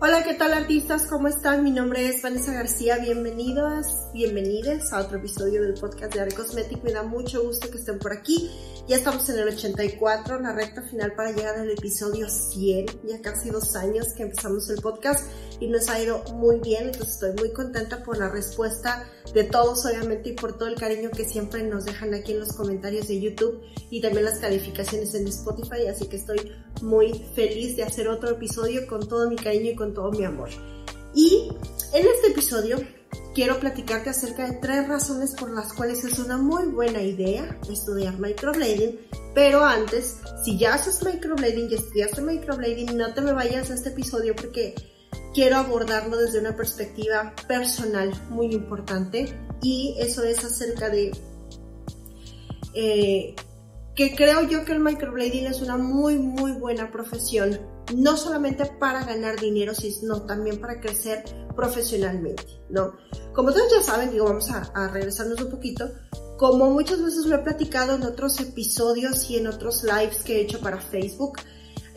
Hola, ¿qué tal artistas? ¿Cómo están? Mi nombre es Vanessa García. Bienvenidos, bienvenidos a otro episodio del podcast de Are Cosmetic. Me da mucho gusto que estén por aquí. Ya estamos en el 84, la recta final para llegar al episodio 100. Ya casi dos años que empezamos el podcast y nos ha ido muy bien. Entonces estoy muy contenta por la respuesta de todos, obviamente, y por todo el cariño que siempre nos dejan aquí en los comentarios de YouTube y también las calificaciones en Spotify. Así que estoy muy feliz de hacer otro episodio con todo mi cariño y con todo mi amor. Y en este episodio quiero platicarte acerca de tres razones por las cuales es una muy buena idea estudiar microblading. Pero antes, si ya haces microblading y estudiaste microblading, no te me vayas a este episodio porque quiero abordarlo desde una perspectiva personal muy importante. Y eso es acerca de eh, que creo yo que el microblading es una muy, muy buena profesión no solamente para ganar dinero, sino también para crecer profesionalmente, ¿no? Como todos ya saben, digo, vamos a, regresarnos un poquito, como muchas veces lo he platicado en otros episodios y en otros lives que he hecho para Facebook,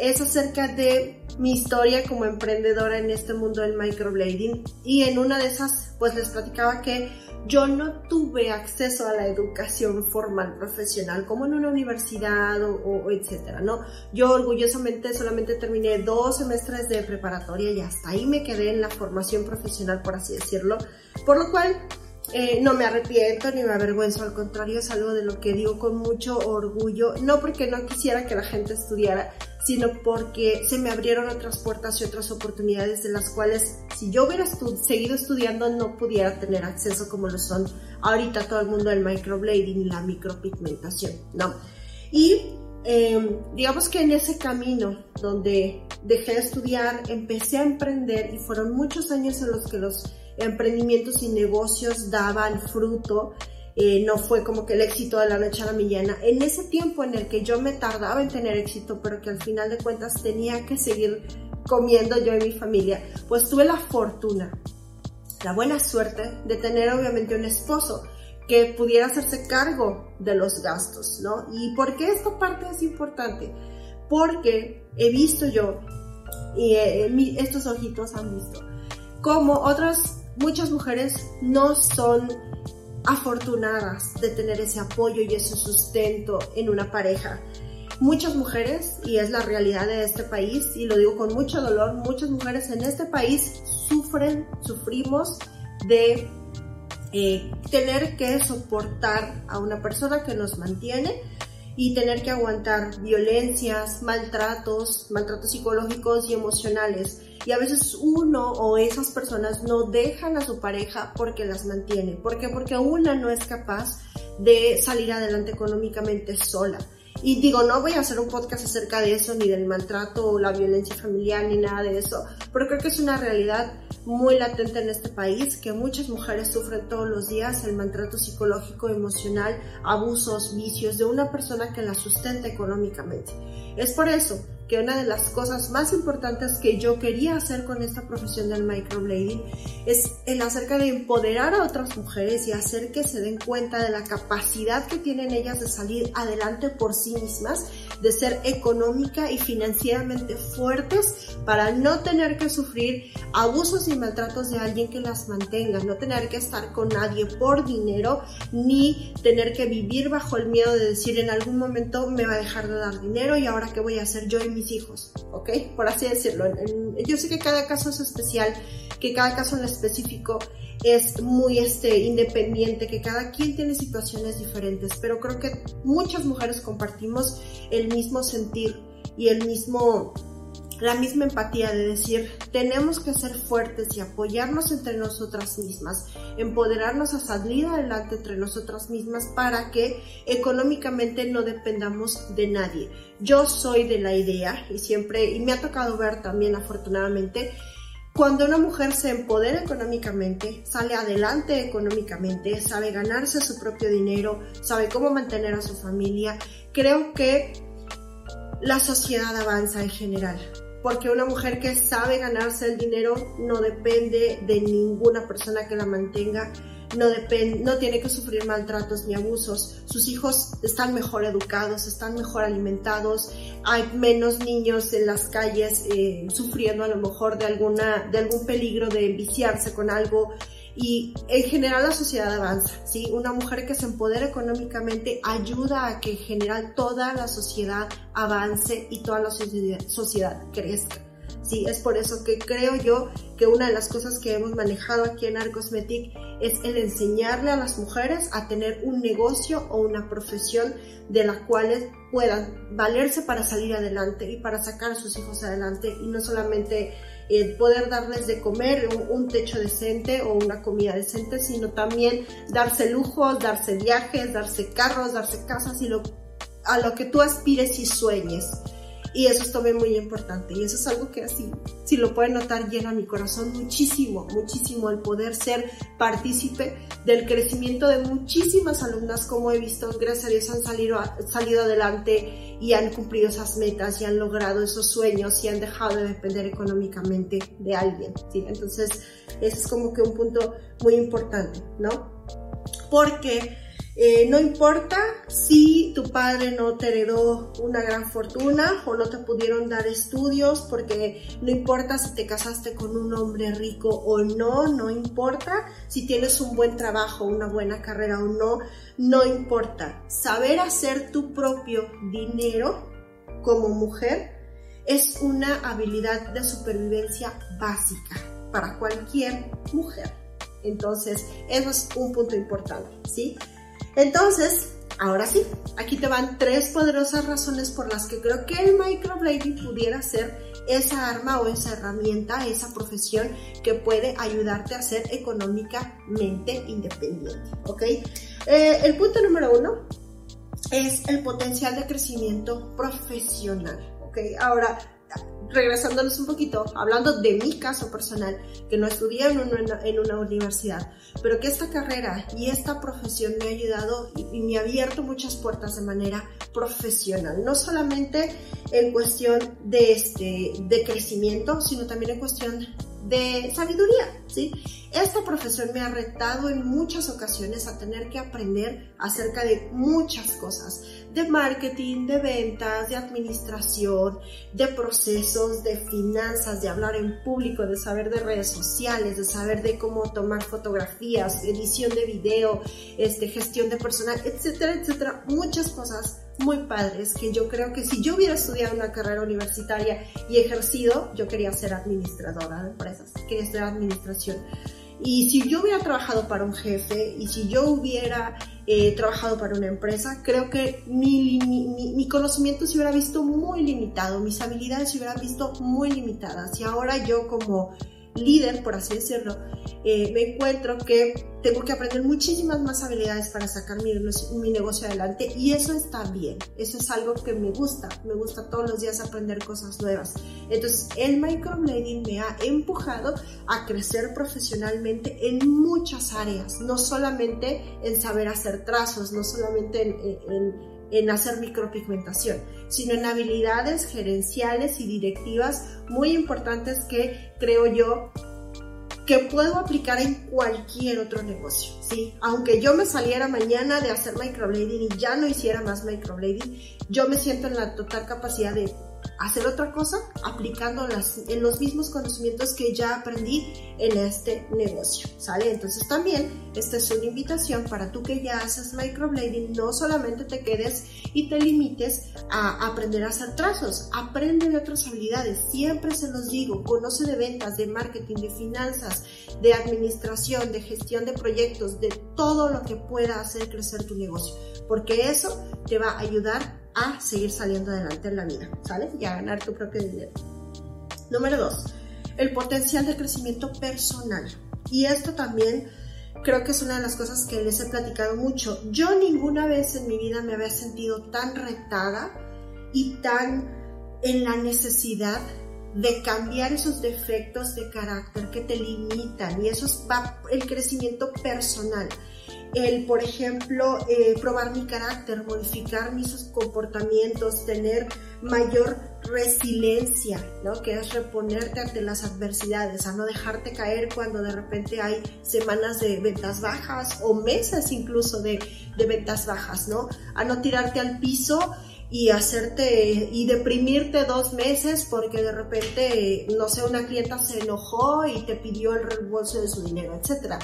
es acerca de mi historia como emprendedora en este mundo del microblading y en una de esas pues les platicaba que yo no tuve acceso a la educación formal profesional como en una universidad o, etcétera, ¿no? Yo orgullosamente solamente terminé dos semestres de preparatoria y hasta ahí me quedé en la formación profesional, por así decirlo, por lo cual eh, no me arrepiento ni me avergüenzo, al contrario es algo de lo que digo con mucho orgullo, no porque no quisiera que la gente estudiara, sino porque se me abrieron otras puertas y otras oportunidades de las cuales si yo hubiera seguido estudiando no pudiera tener acceso como lo son ahorita todo el mundo del microblading y la micropigmentación, ¿no? Y em, digamos que en ese camino donde dejé de estudiar, empecé a emprender y fueron muchos años en los que los emprendimientos y negocios daban fruto eh, no fue como que el éxito de la noche a la mañana. En ese tiempo en el que yo me tardaba en tener éxito, pero que al final de cuentas tenía que seguir comiendo yo y mi familia, pues tuve la fortuna, la buena suerte de tener obviamente un esposo que pudiera hacerse cargo de los gastos, ¿no? ¿Y por qué esta parte es importante? Porque he visto yo, y eh, estos ojitos han visto, como otras, muchas mujeres no son afortunadas de tener ese apoyo y ese sustento en una pareja. Muchas mujeres, y es la realidad de este país, y lo digo con mucho dolor, muchas mujeres en este país sufren, sufrimos de eh, tener que soportar a una persona que nos mantiene y tener que aguantar violencias, maltratos, maltratos psicológicos y emocionales y a veces uno o esas personas no dejan a su pareja porque las mantiene. ¿Por qué? Porque una no es capaz de salir adelante económicamente sola. Y digo, no voy a hacer un podcast acerca de eso, ni del maltrato o la violencia familiar, ni nada de eso, pero creo que es una realidad muy latente en este país, que muchas mujeres sufren todos los días el maltrato psicológico, emocional, abusos, vicios de una persona que la sustenta económicamente. Es por eso que una de las cosas más importantes que yo quería hacer con esta profesión del microblading es el acerca de empoderar a otras mujeres y hacer que se den cuenta de la capacidad que tienen ellas de salir adelante por sí mismas, de ser económica y financieramente fuertes para no tener que sufrir abusos y maltratos de alguien que las mantenga, no tener que estar con nadie por dinero, ni tener que vivir bajo el miedo de decir en algún momento me va a dejar de dar dinero y ahora qué voy a hacer yo y mi hijos, ¿ok? Por así decirlo. yo sé que cada caso es especial, que cada caso en específico es muy este, independiente, que cada quien tiene situaciones diferentes, pero creo que muchas mujeres compartimos el mismo sentir y el mismo la misma empatía de decir, tenemos que ser fuertes y apoyarnos entre nosotras mismas, empoderarnos a salir adelante entre nosotras mismas para que económicamente no dependamos de nadie. Yo soy de la idea y siempre, y me ha tocado ver también afortunadamente, cuando una mujer se empodera económicamente, sale adelante económicamente, sabe ganarse su propio dinero, sabe cómo mantener a su familia, creo que la sociedad avanza en general porque una mujer que sabe ganarse el dinero no depende de ninguna persona que la mantenga, no, depende, no tiene que sufrir maltratos ni abusos, sus hijos están mejor educados, están mejor alimentados, hay menos niños en las calles eh, sufriendo a lo mejor de, alguna, de algún peligro de viciarse con algo y en general la sociedad avanza, ¿sí? Una mujer que se empodera económicamente ayuda a que en general toda la sociedad avance y toda la sociedad, crezca. Sí, es por eso que creo yo que una de las cosas que hemos manejado aquí en Arcosmetic es el enseñarle a las mujeres a tener un negocio o una profesión de la cual puedan valerse para salir adelante y para sacar a sus hijos adelante y no solamente eh, poder darles de comer un, techo decente o una comida decente, sino también darse lujos, darse viajes, darse carros, darse casas y lo, a lo que tú aspires y sueñes. Y eso es también muy importante. Y eso es algo que así, si lo pueden notar, llena mi corazón muchísimo, muchísimo el poder ser partícipe del crecimiento de muchísimas alumnas, como he visto, gracias a Dios han salido, salido adelante y han cumplido esas metas y han logrado esos sueños y han dejado de depender económicamente de alguien. ¿sí? Entonces, ese es como que un punto muy importante, ¿no? Porque eh, no importa si tu padre no te heredó una gran fortuna o no te pudieron dar estudios, porque no importa si te casaste con un hombre rico o no, no importa si tienes un buen trabajo, una buena carrera o no, no importa. Saber hacer tu propio dinero como mujer es una habilidad de supervivencia básica para cualquier mujer. Entonces, eso es un punto importante, ¿sí? Entonces, ahora sí, aquí te van tres poderosas razones por las que creo que el microblading pudiera ser esa arma o esa herramienta, esa profesión que puede ayudarte a ser económicamente independiente, ¿ok? Eh, el punto número uno es el potencial de crecimiento profesional, ¿ok? Ahora, regresándonos un poquito, hablando de mi caso personal, que no estudié en una, universidad, pero que esta carrera y esta profesión me ha ayudado y, y, me ha abierto muchas puertas de manera profesional, no solamente en cuestión de, este, de crecimiento, sino también en cuestión de sabiduría, ¿sí? Esta profesión me ha retado en muchas ocasiones a tener que aprender acerca de muchas cosas, de marketing, de ventas, de administración, de procesos, de finanzas, de hablar en público, de saber de redes sociales, de saber de cómo tomar fotografías, edición de video, este, gestión de personal, etcétera, etcétera, muchas cosas muy padres que yo creo que si yo hubiera estudiado una carrera universitaria y ejercido, yo quería ser administradora de empresas, quería estudiar administración. Y si yo hubiera trabajado para un jefe y si yo hubiera eh, trabajado para una empresa, creo que mi, mi, mi, conocimiento se hubiera visto muy limitado, mis habilidades se hubieran visto muy limitadas. Y ahora yo como líder, por así decirlo, eh, me encuentro que tengo que aprender muchísimas más habilidades para sacar mi, mi, negocio adelante y eso está bien, eso es algo que me gusta, me gusta todos los días aprender cosas nuevas. Entonces el microblading me ha empujado a crecer profesionalmente en muchas áreas, no solamente en saber hacer trazos, no solamente en, en en hacer micropigmentación, sino en habilidades gerenciales y directivas muy importantes que creo yo que puedo aplicar en cualquier otro negocio, ¿sí? Aunque yo me saliera mañana de hacer microblading y ya no hiciera más microblading, yo me siento en la total capacidad de hacer otra cosa aplicando las, en los mismos conocimientos que ya aprendí en este negocio, ¿sale? Entonces también esta es una invitación para tú que ya haces microblading, no solamente te quedes y te limites a aprender a hacer trazos, aprende de otras habilidades, siempre se los digo, conoce de ventas, de marketing, de finanzas, de administración, de gestión de proyectos, de todo lo que pueda hacer crecer tu negocio, porque eso te va a ayudar a seguir saliendo adelante en la vida, ¿sale? Y a ganar tu propio dinero. Número dos, el potencial de crecimiento personal. Y esto también creo que es una de las cosas que les he platicado mucho. Yo ninguna vez en mi vida me había sentido tan retada y tan en la necesidad de cambiar esos defectos de carácter que te limitan y eso va el crecimiento personal. El, por ejemplo, eh, probar mi carácter, modificar mis comportamientos, tener mayor resiliencia, ¿no? Que es reponerte ante las adversidades, a no dejarte caer cuando de repente hay semanas de ventas bajas o meses incluso de, de ventas bajas, ¿no? A no tirarte al piso y hacerte y deprimirte dos meses porque de repente, no sé, una clienta se enojó y te pidió el reembolso de su dinero, etc.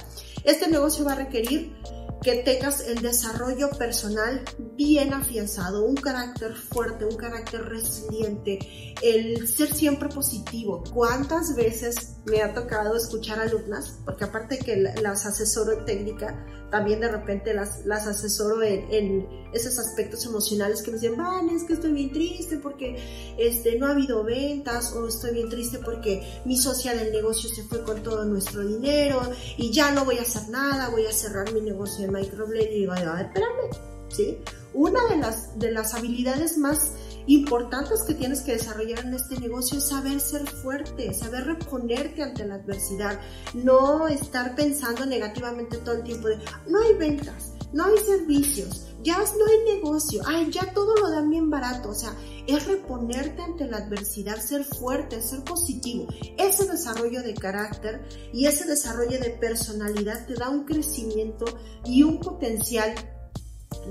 Este negocio va a requerir que tengas el desarrollo personal bien afianzado, un carácter fuerte, un carácter resiliente, el ser siempre positivo. ¿Cuántas veces me ha tocado escuchar alumnas? Porque aparte que las asesoro en técnica, también de repente las, las asesoro en, esos aspectos emocionales que me dicen, vale, es que estoy bien triste porque este, no ha habido ventas o estoy bien triste porque mi socia del negocio se fue con todo nuestro dinero y ya no voy a hacer nada, voy a cerrar mi negocio de microblade y digo, espérame, ¿sí? Una de las, de las habilidades más importantes que tienes que desarrollar en este negocio es saber ser fuerte, saber reponerte ante la adversidad, no estar pensando negativamente todo el tiempo de no hay ventas, no hay servicios, ya no hay negocio, ay, ya todo lo dan bien barato, o sea, es reponerte ante la adversidad, ser fuerte, ser positivo. Ese desarrollo de carácter y ese desarrollo de personalidad te da un crecimiento y un potencial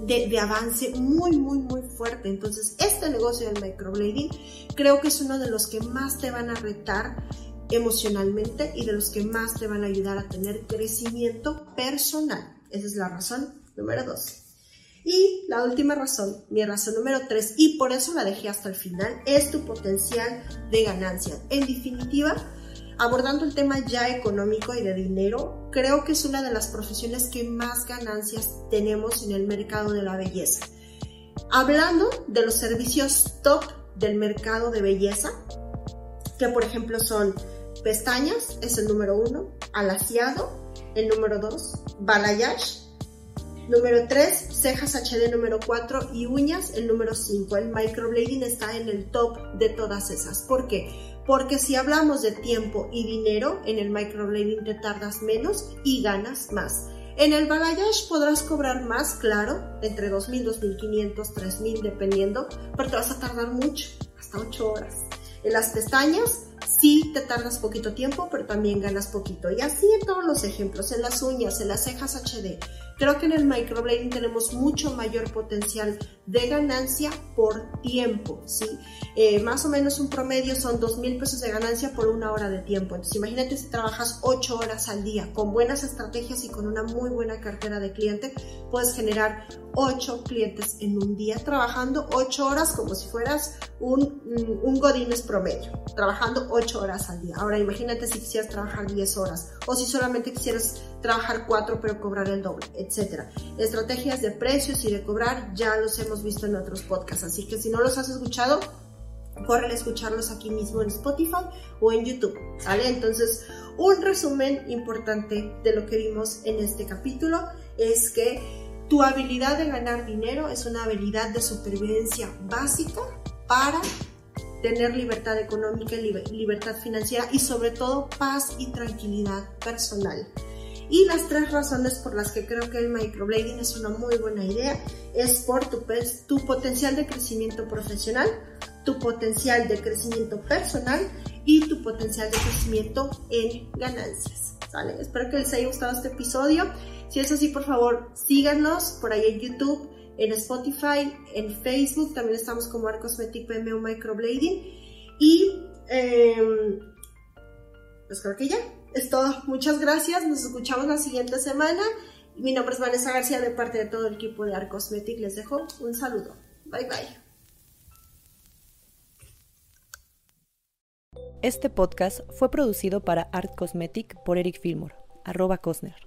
de, avance muy, muy, muy fuerte. Entonces, este negocio del microblading creo que es uno de los que más te van a retar emocionalmente y de los que más te van a ayudar a tener crecimiento personal. Esa es la razón número dos. Y la última razón, mi razón número tres, y por eso la dejé hasta el final, es tu potencial de ganancia. En definitiva, abordando el tema ya económico y de dinero, creo que es una de las profesiones que más ganancias tenemos en el mercado de la belleza. Hablando de los servicios top del mercado de belleza, que por ejemplo son pestañas, es el número uno, alaciado, el número dos, balayage, número 3, cejas HD número 4 y uñas el número 5. El microblading está en el top de todas esas. ¿Por qué? Porque si hablamos de tiempo y dinero, en el microblading te tardas menos y ganas más. En el balayage podrás cobrar más, claro, entre 2.000, 2.500, 3.000 dependiendo, pero te vas a tardar mucho, hasta 8 horas. En las pestañas sí te tardas poquito tiempo, pero también ganas poquito. Y así en todos los ejemplos, en las uñas, en las cejas HD. Creo que en el microblading tenemos mucho mayor potencial de ganancia por tiempo, ¿sí? Eh, más o menos un promedio son dos mil pesos de ganancia por una hora de tiempo. Entonces imagínate si trabajas 8 horas al día con buenas estrategias y con una muy buena cartera de cliente, puedes generar 8 clientes en un día trabajando 8 horas como si fueras un, un godines promedio, trabajando 8 horas al día. Ahora imagínate si quisieras trabajar 10 horas o si solamente quisieras trabajar 4 pero cobrar el doble, etc. Estrategias de precios y de cobrar ya los hemos visto en otros podcasts, así que si no los has escuchado, corre a escucharlos aquí mismo en Spotify o en YouTube, ¿vale? Entonces, un resumen importante de lo que vimos en este capítulo es que tu habilidad de ganar dinero es una habilidad de supervivencia básica para tener libertad económica y libertad financiera y sobre todo paz y tranquilidad personal. Y las tres razones por las que creo que el microblading es una muy buena idea es por tu, tu potencial de crecimiento profesional, tu potencial de crecimiento personal y tu potencial de crecimiento en ganancias. ¿Sale? Espero que les haya gustado este episodio. Si es así, por favor, síganos por ahí en YouTube, en Spotify, en Facebook. También estamos como Arcosmetic PMO Microblading. Y eh, pues creo que ya es todo. Muchas gracias. Nos escuchamos la siguiente semana. Mi nombre es Vanessa García de parte de todo el equipo de Art Cosmetic. Les dejo un saludo. Bye bye. Este podcast fue producido para Art Cosmetic por Eric Fillmore, arroba Cosner.